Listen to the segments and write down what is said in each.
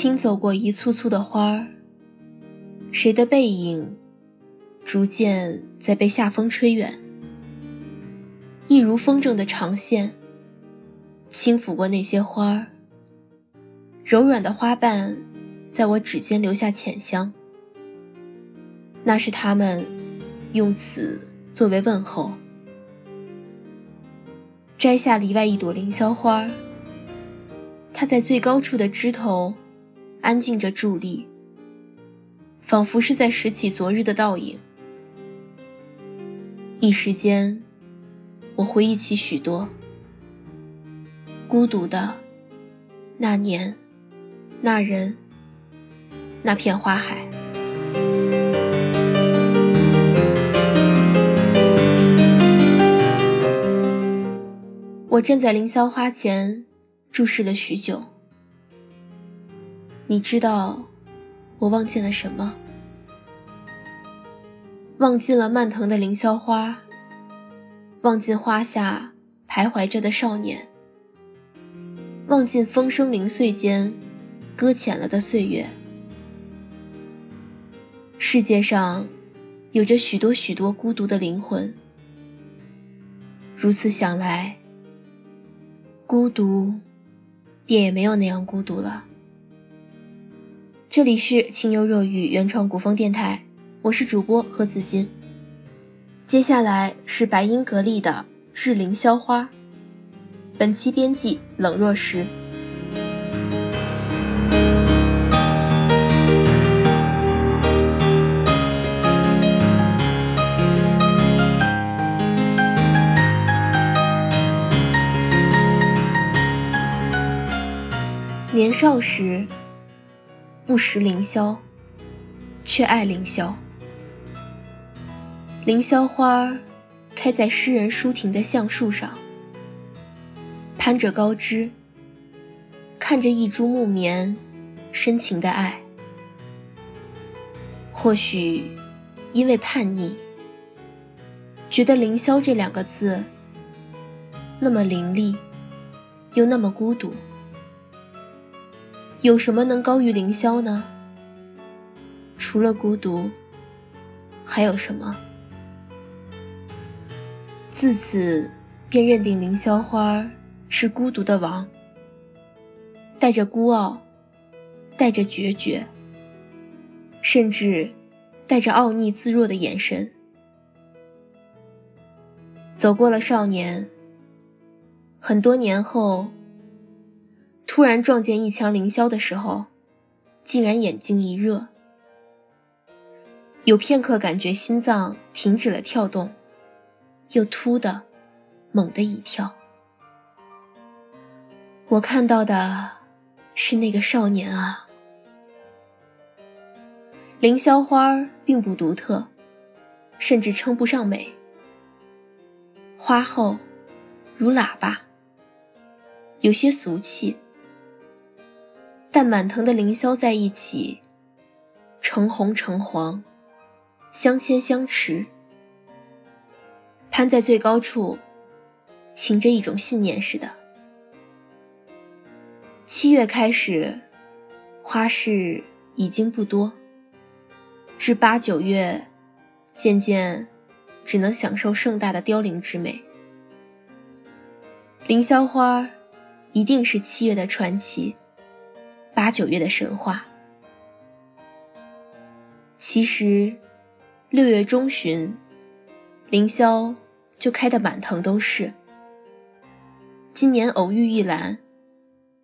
轻走过一簇簇的花儿，谁的背影逐渐在被夏风吹远，一如风筝的长线，轻抚过那些花儿，柔软的花瓣在我指尖留下浅香，那是他们用此作为问候。摘下篱外一朵凌霄花，它在最高处的枝头。安静着伫立，仿佛是在拾起昨日的倒影。一时间，我回忆起许多孤独的那年、那人、那片花海。我站在凌霄花前，注视了许久。你知道，我望见了什么？望尽了蔓藤的凌霄花，望尽花下徘徊着的少年，望尽风声零碎间搁浅了的岁月。世界上有着许多许多孤独的灵魂，如此想来，孤独便也没有那样孤独了。这里是清幽若雨原创古风电台，我是主播何子金。接下来是白音格力的《志凌霄花》，本期编辑冷若石。年少时。不识凌霄，却爱凌霄。凌霄花开在诗人舒婷的橡树上，攀着高枝，看着一株木棉，深情的爱。或许因为叛逆，觉得凌霄这两个字那么凌厉，又那么孤独。有什么能高于凌霄呢？除了孤独，还有什么？自此便认定凌霄花是孤独的王，带着孤傲，带着决绝，甚至带着傲睨自若的眼神，走过了少年。很多年后。突然撞见一墙凌霄的时候，竟然眼睛一热，有片刻感觉心脏停止了跳动，又突的猛地一跳。我看到的是那个少年啊！凌霄花并不独特，甚至称不上美，花厚如喇叭，有些俗气。但满藤的凌霄在一起，橙红橙黄，相牵相持，攀在最高处，擎着一种信念似的。七月开始，花市已经不多，至八九月，渐渐只能享受盛大的凋零之美。凌霄花，一定是七月的传奇。八九月的神话，其实六月中旬，凌霄就开得满藤都是。今年偶遇一兰，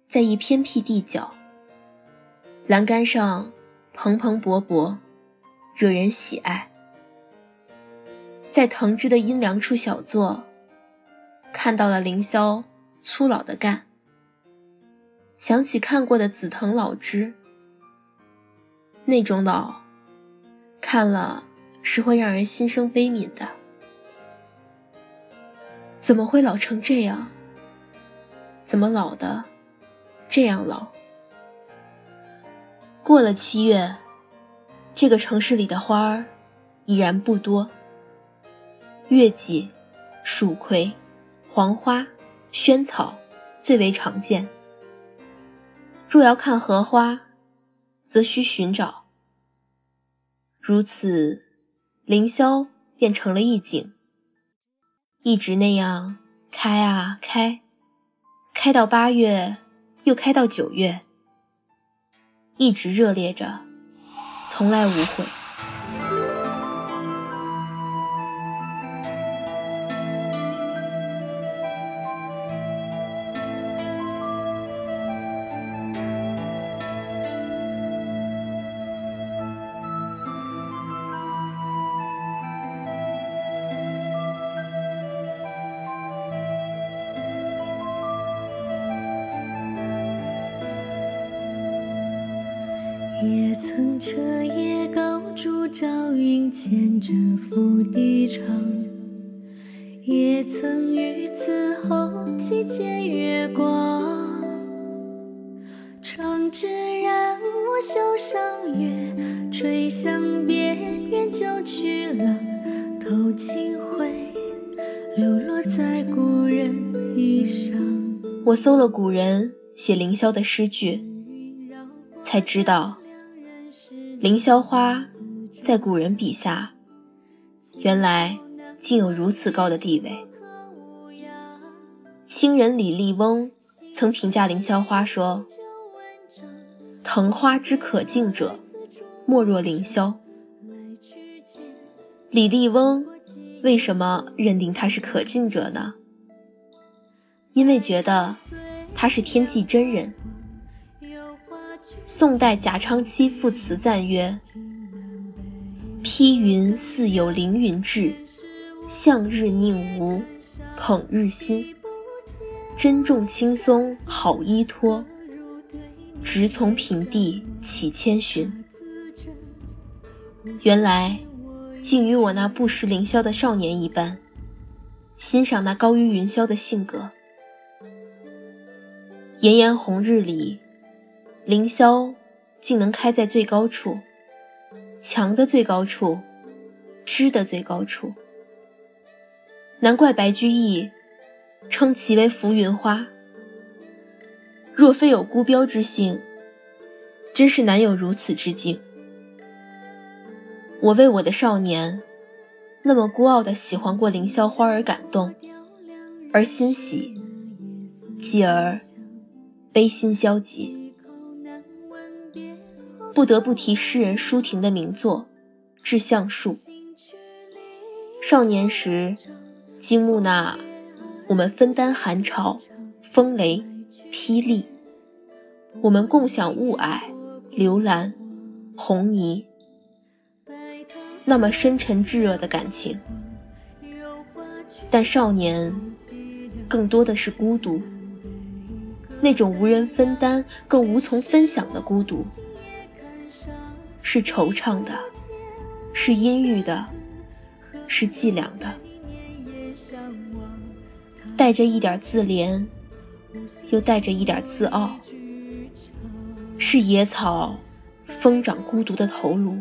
在一偏僻地角，栏杆上蓬蓬勃勃，惹人喜爱。在藤枝的阴凉处小坐，看到了凌霄粗老的干。想起看过的紫藤老枝，那种老，看了是会让人心生悲悯的。怎么会老成这样？怎么老的这样老？过了七月，这个城市里的花儿已然不多。月季、蜀葵、黄花、萱草最为常见。若要看荷花，则需寻找。如此，凌霄便成了一景，一直那样开啊开，开到八月，又开到九月，一直热烈着，从来无悔。曾彻夜高烛照影前征赴敌场，也曾于此后期见月光。长枝染我袖上月，吹向边缘旧曲廊，透清辉流落在故人衣裳。我搜了古人写凌霄的诗句，才知道。凌霄花，在古人笔下，原来竟有如此高的地位。清人李笠翁曾评价凌霄花说：“藤花之可敬者，莫若凌霄。”李笠翁为什么认定他是可敬者呢？因为觉得他是天际真人。宋代贾昌期赋词赞曰：“披云似有凌云志，向日宁无捧日新。珍重轻松好依托，直从平地起千寻。”原来，竟与我那不识凌霄的少年一般，欣赏那高于云霄的性格。炎炎红日里。凌霄竟能开在最高处，墙的最高处，枝的最高处。难怪白居易称其为浮云花。若非有孤标之性，真是难有如此之境。我为我的少年那么孤傲的喜欢过凌霄花而感动，而欣喜，继而悲心消极。不得不提诗人舒婷的名作《致橡树》。少年时，金木那，我们分担寒潮、风雷、霹雳；我们共享雾霭、流岚、红泥。那么深沉炙热的感情。但少年，更多的是孤独，那种无人分担、更无从分享的孤独。是惆怅的，是阴郁的，是寂凉的，带着一点自怜，又带着一点自傲。是野草疯长孤独的头颅，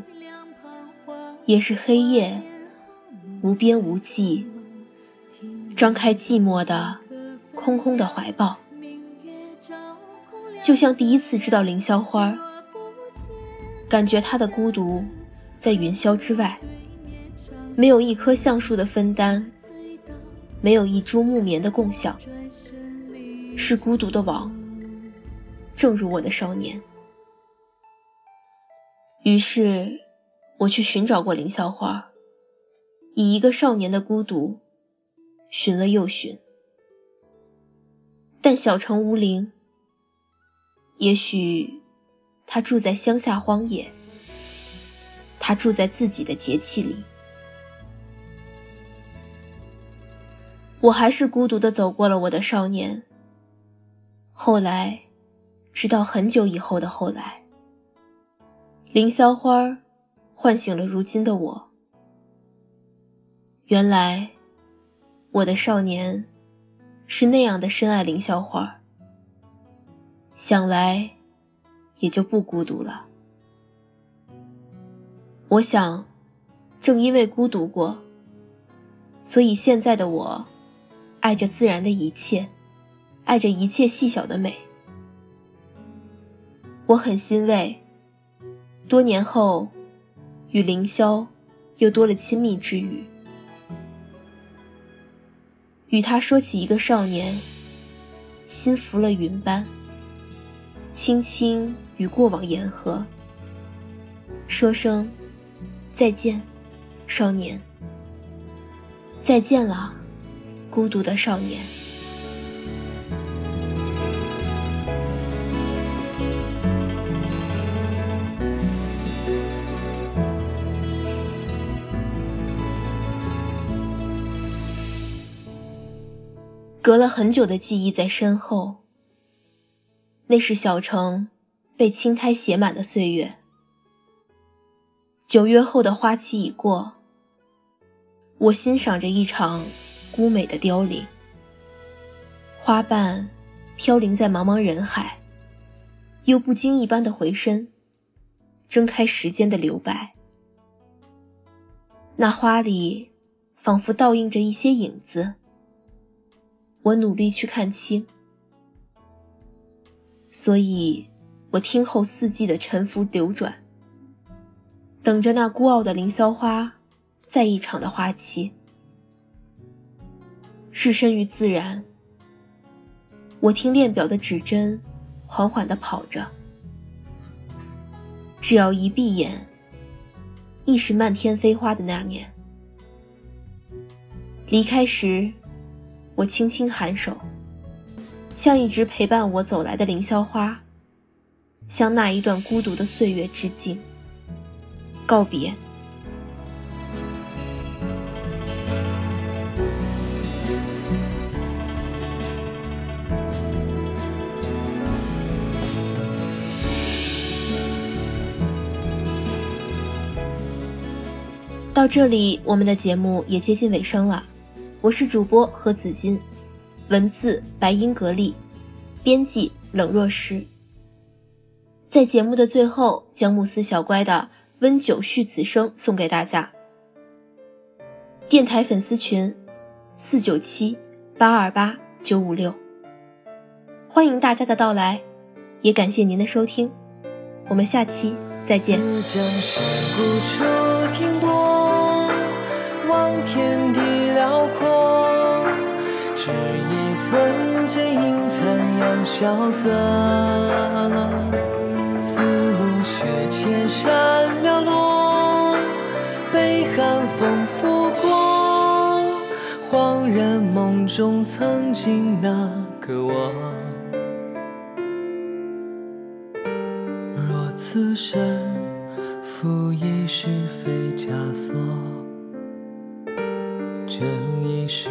也是黑夜无边无际张开寂寞的空空的怀抱。就像第一次知道凌霄花。感觉他的孤独，在云霄之外，没有一棵橡树的分担，没有一株木棉的共享，是孤独的网。正如我的少年，于是我去寻找过凌霄花，以一个少年的孤独，寻了又寻。但小城无灵，也许。他住在乡下荒野，他住在自己的节气里。我还是孤独的走过了我的少年。后来，直到很久以后的后来，凌霄花唤醒了如今的我。原来，我的少年是那样的深爱凌霄花。想来。也就不孤独了。我想，正因为孤独过，所以现在的我，爱着自然的一切，爱着一切细小的美。我很欣慰，多年后，与凌霄又多了亲密之语。与他说起一个少年，心浮了云般，轻轻与过往言和，说声再见，少年，再见了，孤独的少年。隔了很久的记忆在身后，那是小城被青苔写满的岁月。九月后的花期已过，我欣赏着一场孤美的凋零，花瓣飘零在茫茫人海，又不经意般的回身，睁开时间的留白。那花里仿佛倒映着一些影子。我努力去看清，所以我听候四季的沉浮流转，等着那孤傲的凌霄花再一场的花期。置身于自然，我听链表的指针缓缓地跑着，只要一闭眼，亦是漫天飞花的那年。离开时。我轻轻颔首，向一直陪伴我走来的凌霄花，向那一段孤独的岁月致敬，告别。到这里，我们的节目也接近尾声了。我是主播何子金，文字白音格力，编辑冷若诗。在节目的最后，将慕斯小乖的温酒续此生送给大家。电台粉丝群：四九七八二八九五六，欢迎大家的到来，也感谢您的收听，我们下期再见。只一寸剑影残阳萧瑟，似暮雪千山寥落，被寒风拂过，恍然梦中曾经那个我。若此生负一世非枷锁，这一世。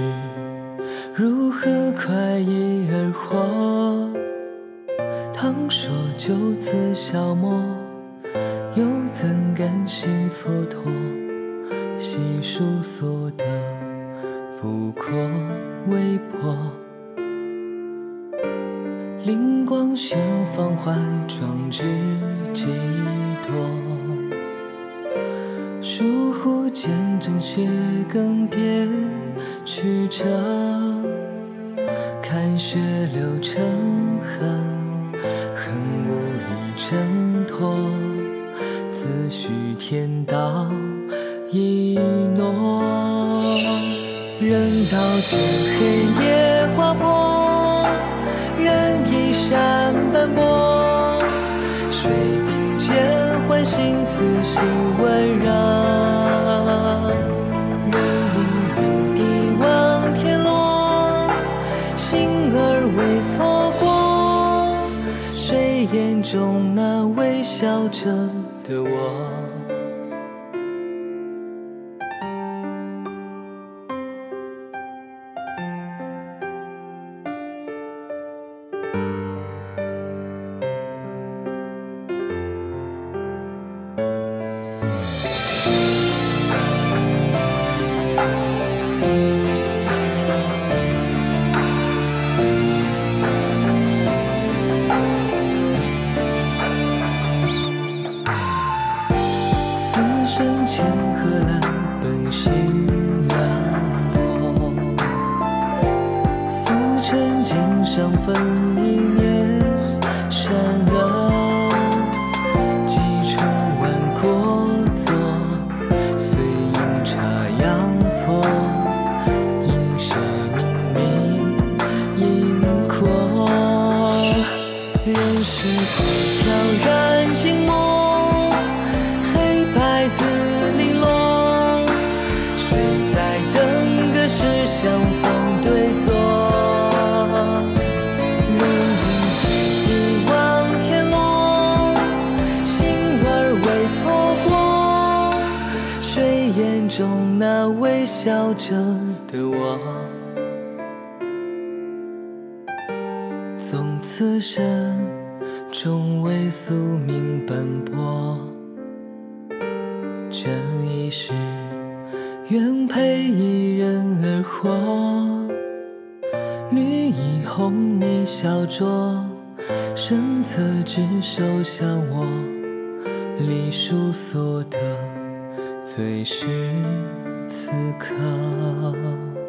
何快意而活？倘说就此消磨，又怎甘心蹉跎？细数所得，不过微薄。灵光现，方怀壮志几多？疏忽间，正邪更迭，曲折。看血流成河，恨无力挣脱，自诩天道一诺。人道见黑夜划破，人衣衫斑驳，水冰间唤醒此心温热。中那微笑着的我。一念善恶，几处万笑着的我，从此生终为宿命奔波，这一世愿陪一人而活。绿衣红泥小酌，身侧执手相握，离疏所得，最是此刻。